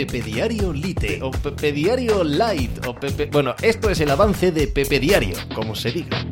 Pepe Diario Lite o Pepe Diario Light o Pepe... Bueno, esto es el avance de Pepe Diario, como se diga.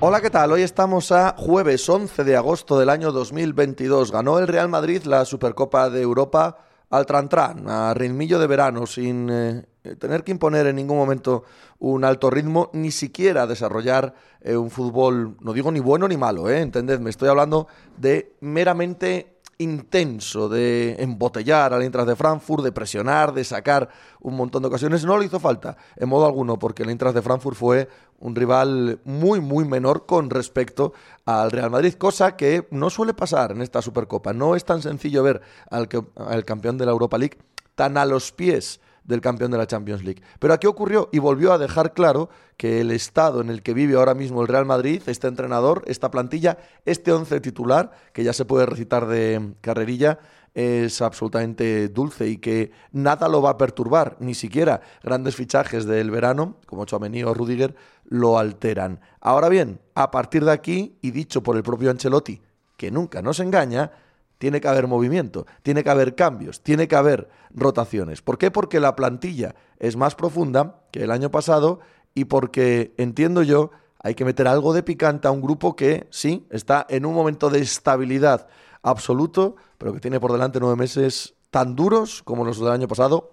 Hola, ¿qué tal? Hoy estamos a jueves 11 de agosto del año 2022. Ganó el Real Madrid la Supercopa de Europa al Trantran, a ritmillo de verano, sin eh, tener que imponer en ningún momento un alto ritmo, ni siquiera desarrollar eh, un fútbol, no digo ni bueno ni malo, ¿eh? entendedme, estoy hablando de meramente intenso de embotellar al Eintracht de Frankfurt, de presionar, de sacar un montón de ocasiones. No le hizo falta, en modo alguno, porque el Eintracht de Frankfurt fue un rival muy, muy menor con respecto al Real Madrid, cosa que no suele pasar en esta Supercopa. No es tan sencillo ver al, al campeón de la Europa League tan a los pies del campeón de la Champions League. Pero aquí ocurrió y volvió a dejar claro que el estado en el que vive ahora mismo el Real Madrid, este entrenador, esta plantilla, este once titular, que ya se puede recitar de carrerilla, es absolutamente dulce y que nada lo va a perturbar, ni siquiera grandes fichajes del verano, como Chouameni o Rudiger, lo alteran. Ahora bien, a partir de aquí, y dicho por el propio Ancelotti, que nunca nos engaña, tiene que haber movimiento, tiene que haber cambios, tiene que haber rotaciones. ¿Por qué? Porque la plantilla es más profunda que el año pasado y porque, entiendo yo, hay que meter algo de picante a un grupo que sí está en un momento de estabilidad absoluto, pero que tiene por delante nueve meses tan duros como los del año pasado,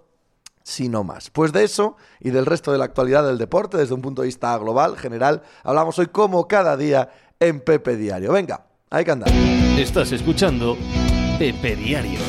si no más. Pues de eso y del resto de la actualidad del deporte, desde un punto de vista global, general, hablamos hoy como cada día en Pepe Diario. Venga, hay que andar. Estás escuchando Pepe Diario.